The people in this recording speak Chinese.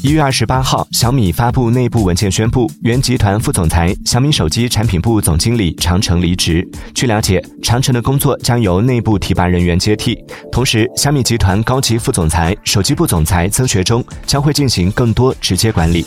一月二十八号小米发布内部文件宣布原集团副总裁小米手机产品部总经理长城离职。据了解长城的工作将由内部提拔人员接替同时小米集团高级副总裁手机部总裁曾学忠将会进行更多直接管理。